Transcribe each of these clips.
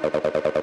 パパ。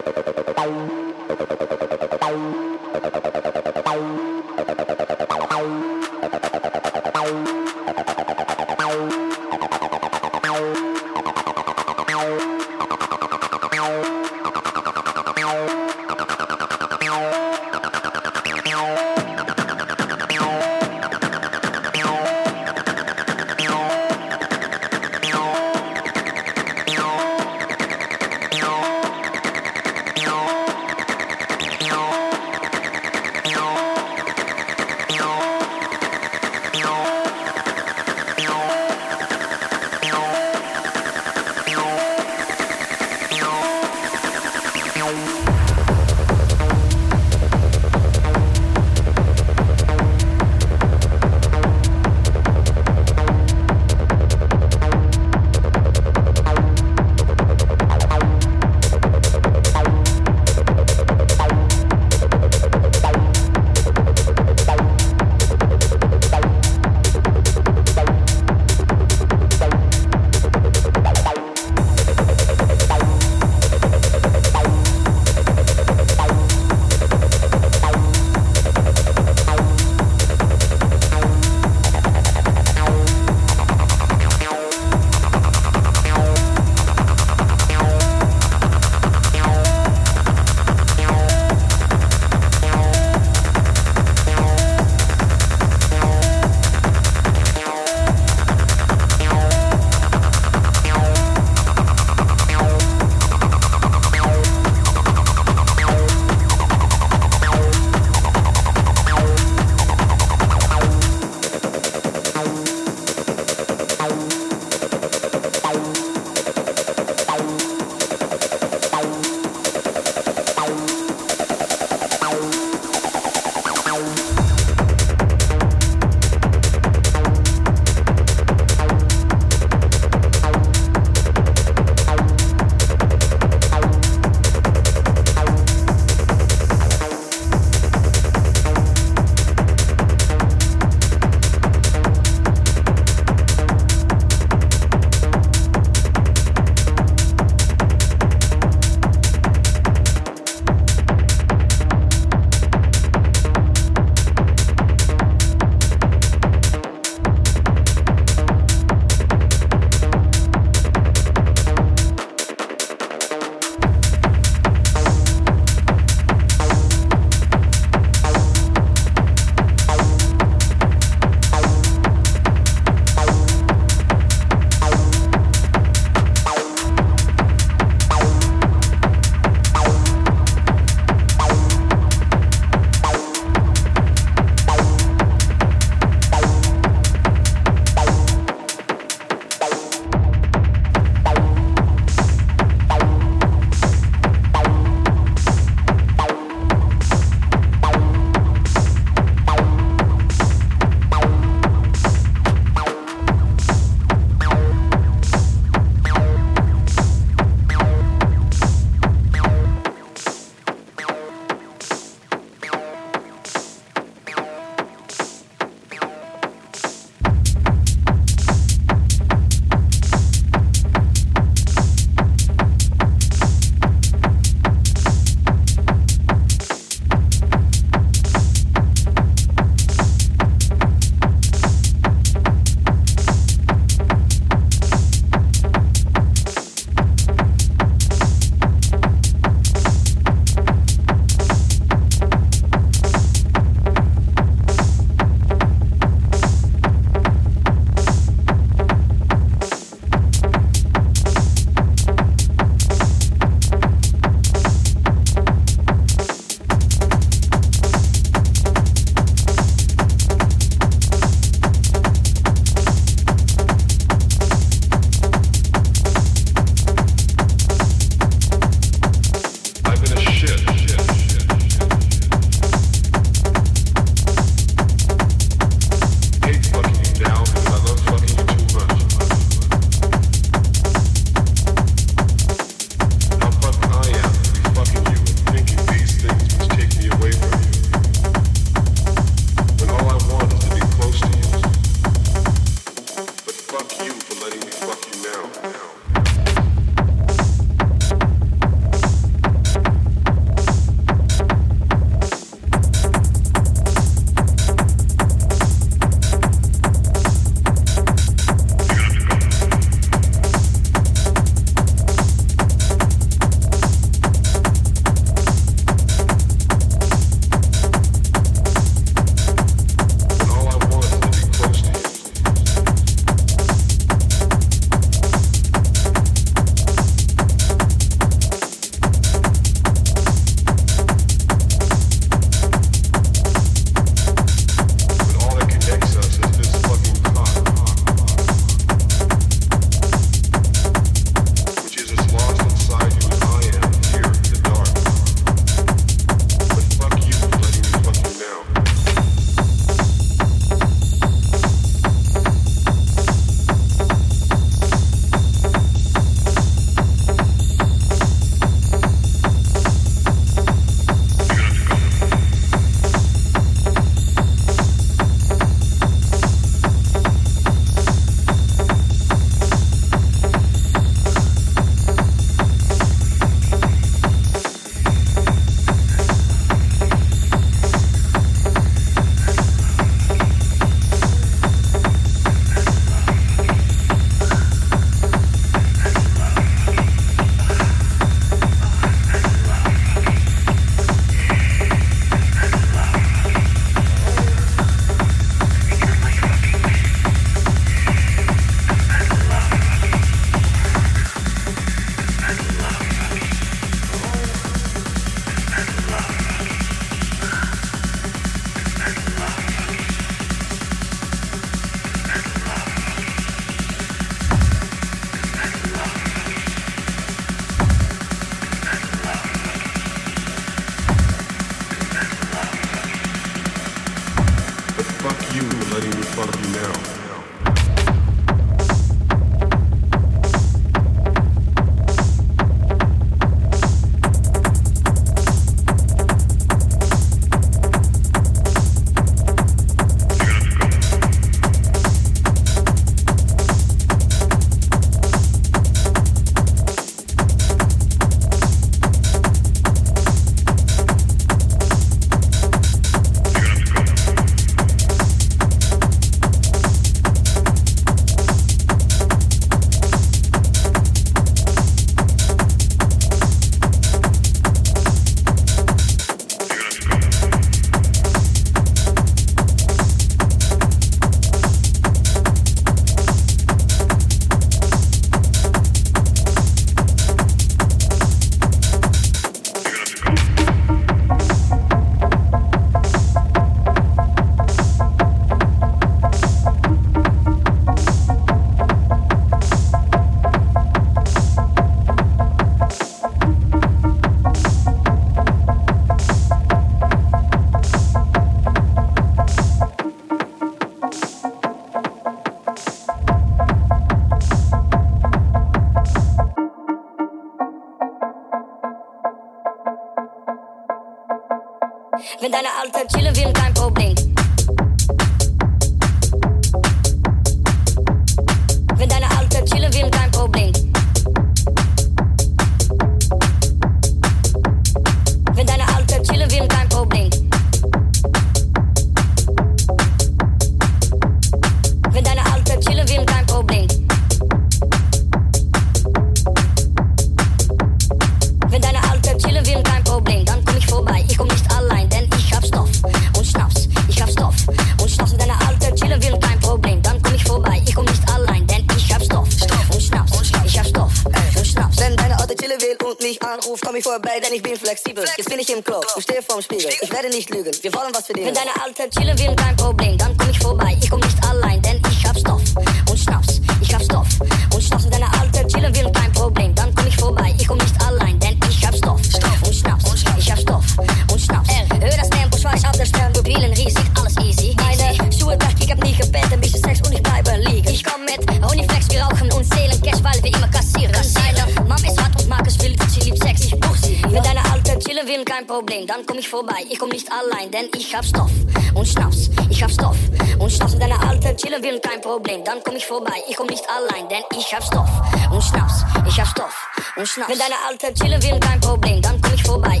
vorbei. Ich komm nicht allein, denn ich hab Stoff und Schnaps. Ich hab Stoff und Schnaps. Mit deiner Alten chillen will kein Problem. Dann komm ich vorbei. Ich komm nicht allein, denn ich hab Stoff und Schnaps. Ich hab Stoff und Schnaps. Mit deiner Alten chillen will kein Problem. Dann komm ich vorbei.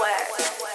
work.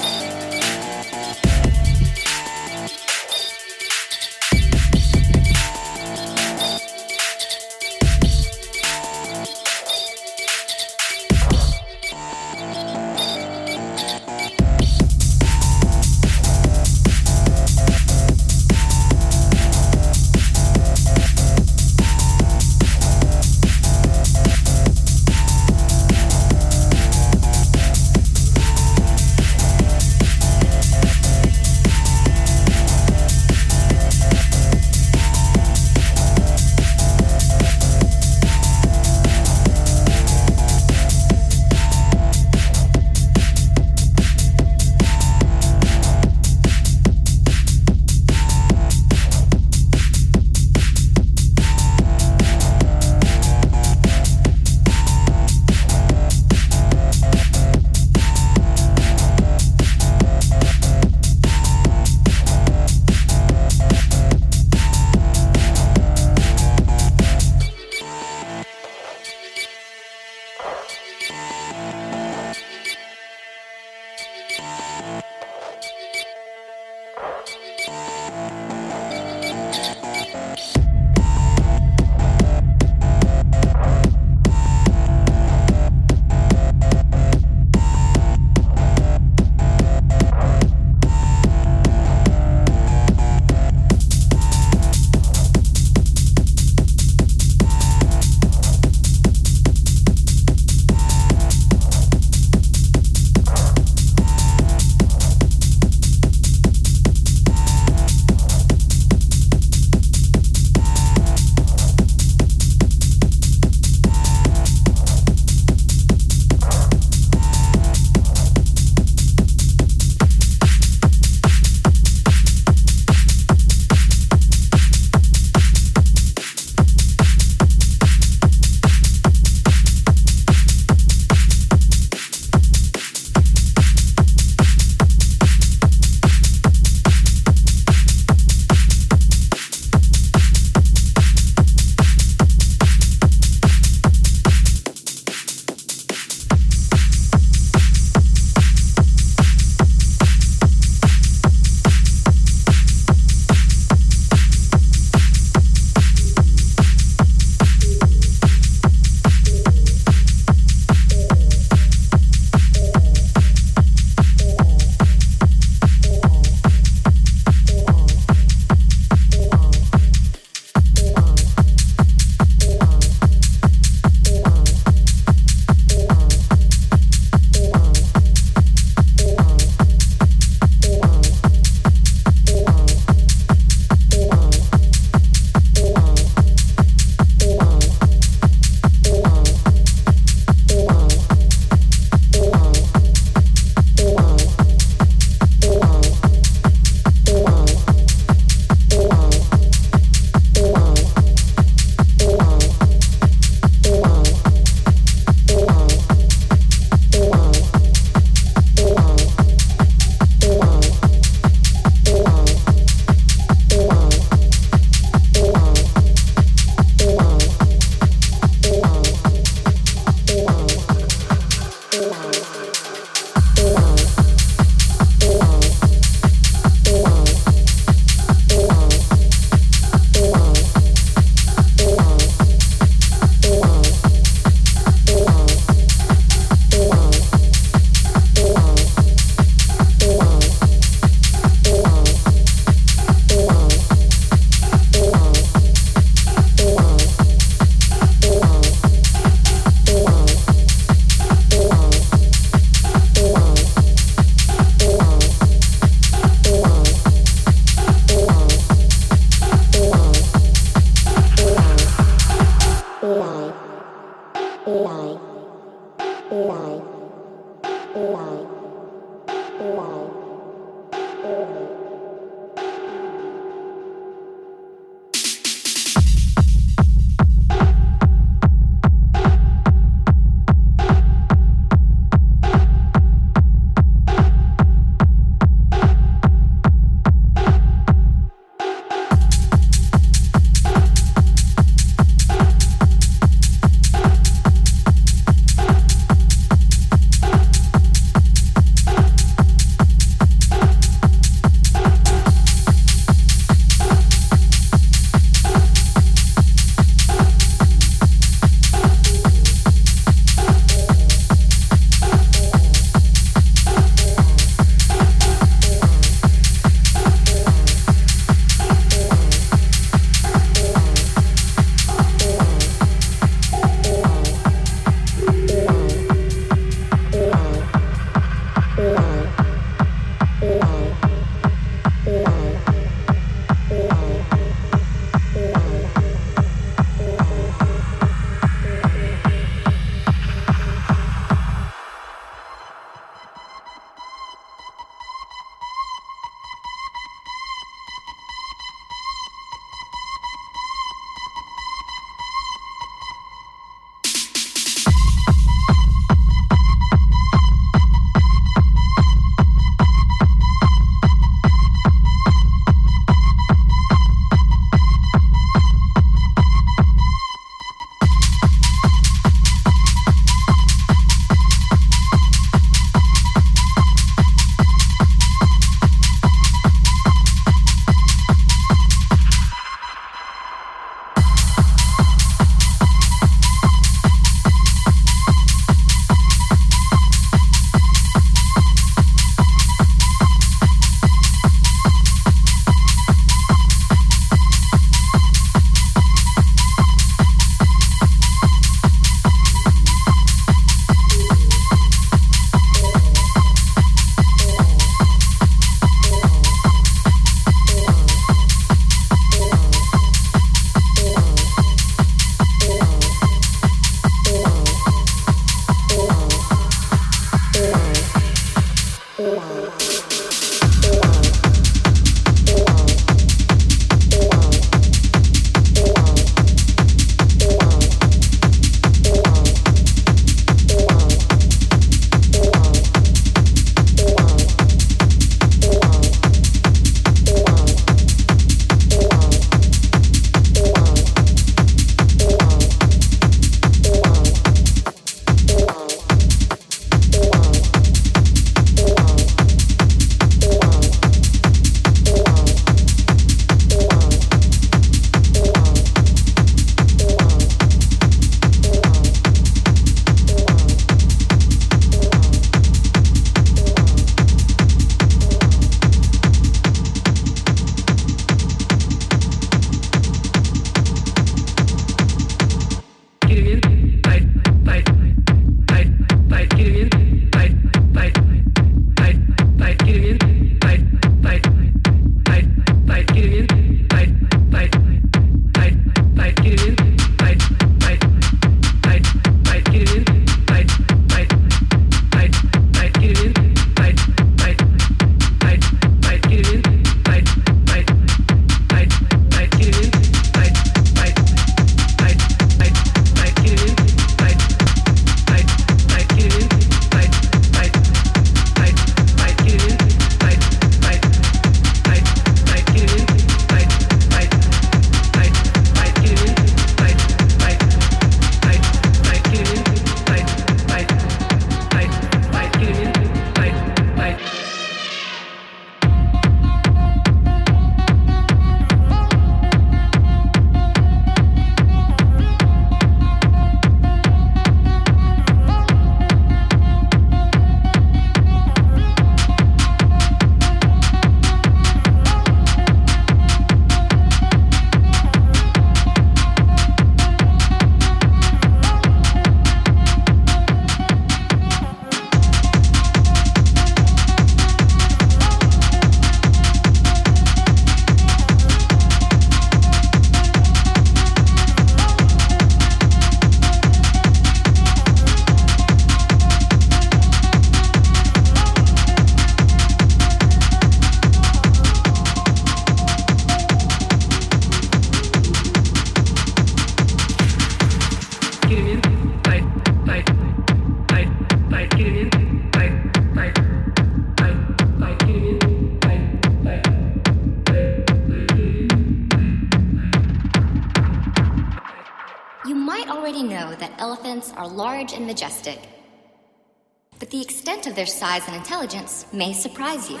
May surprise you.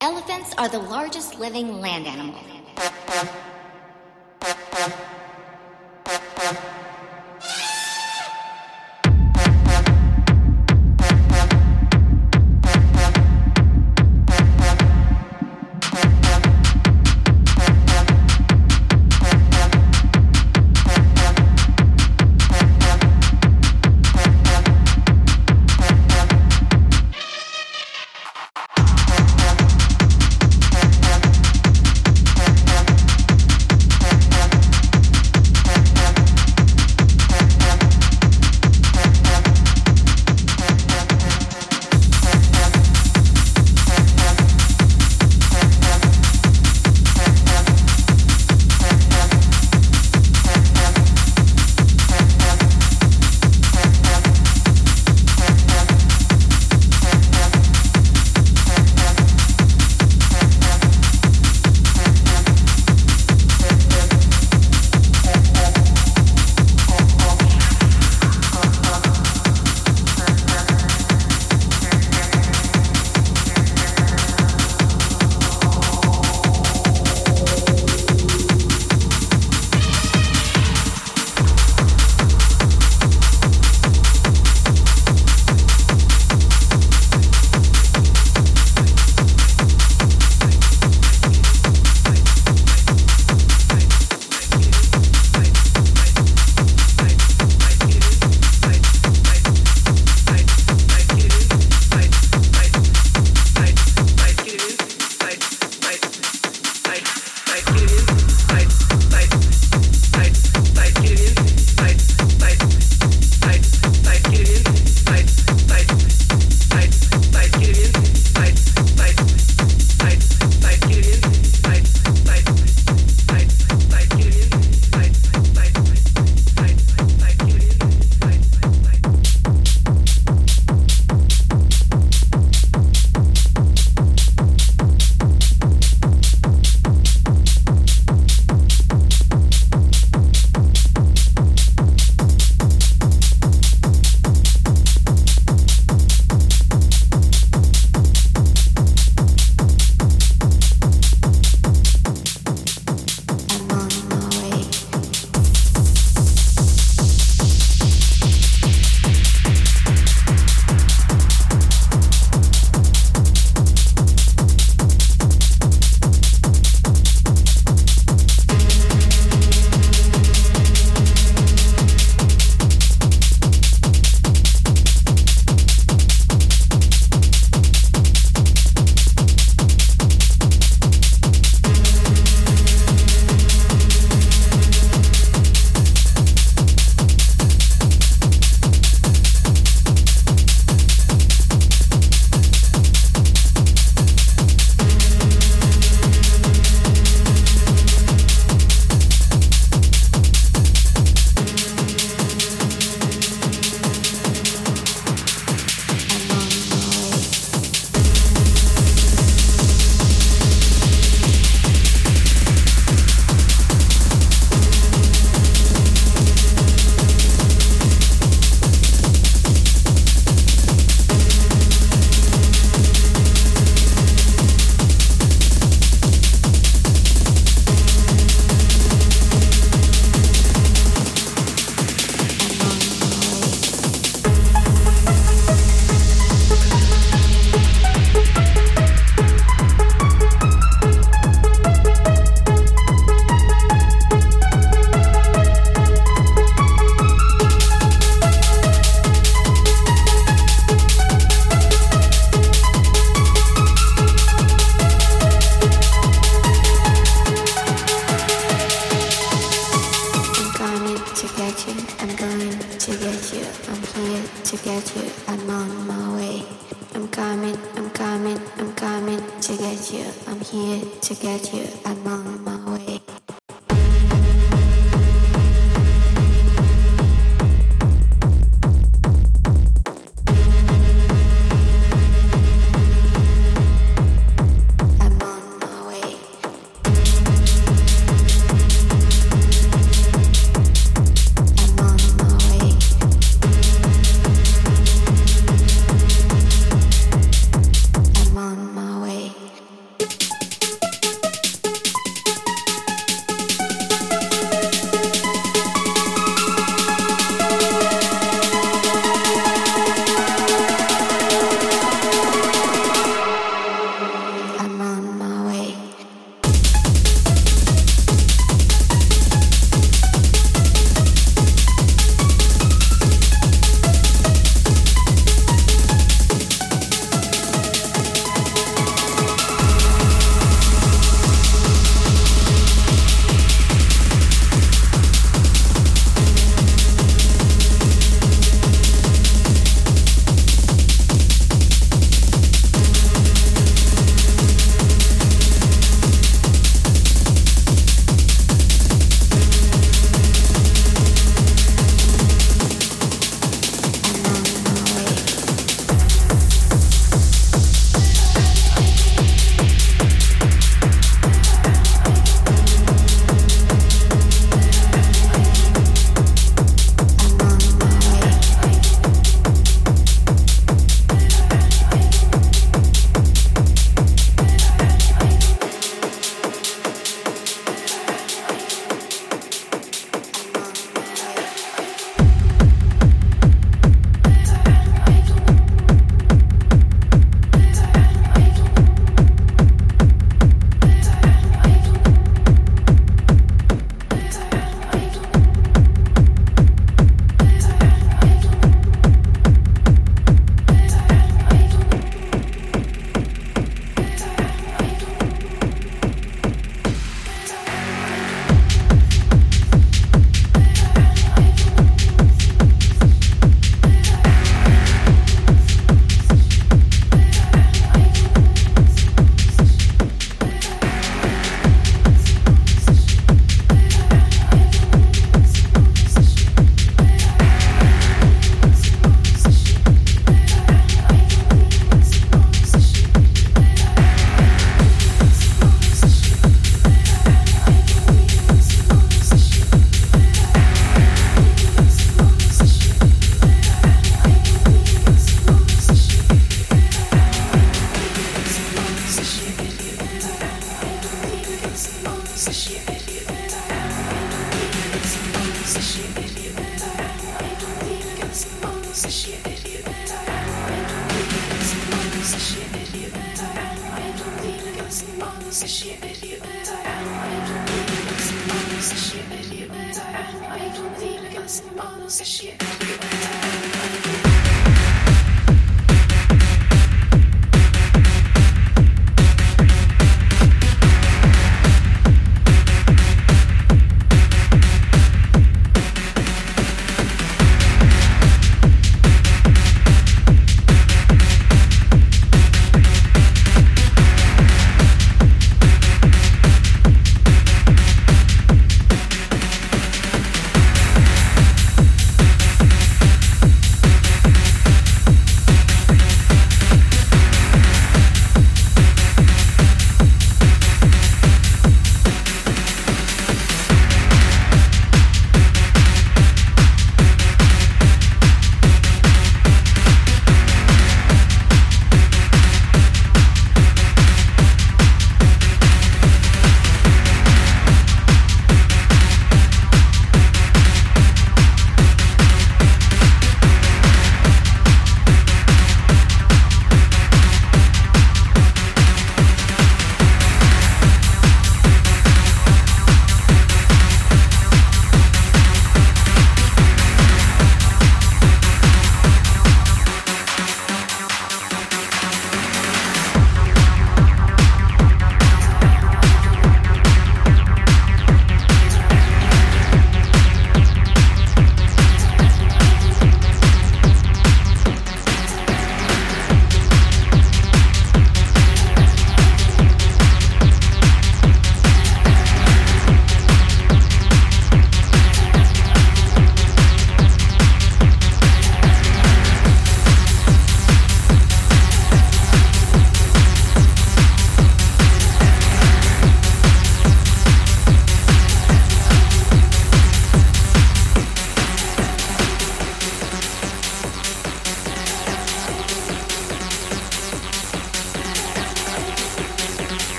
Elephants are the largest living land animal.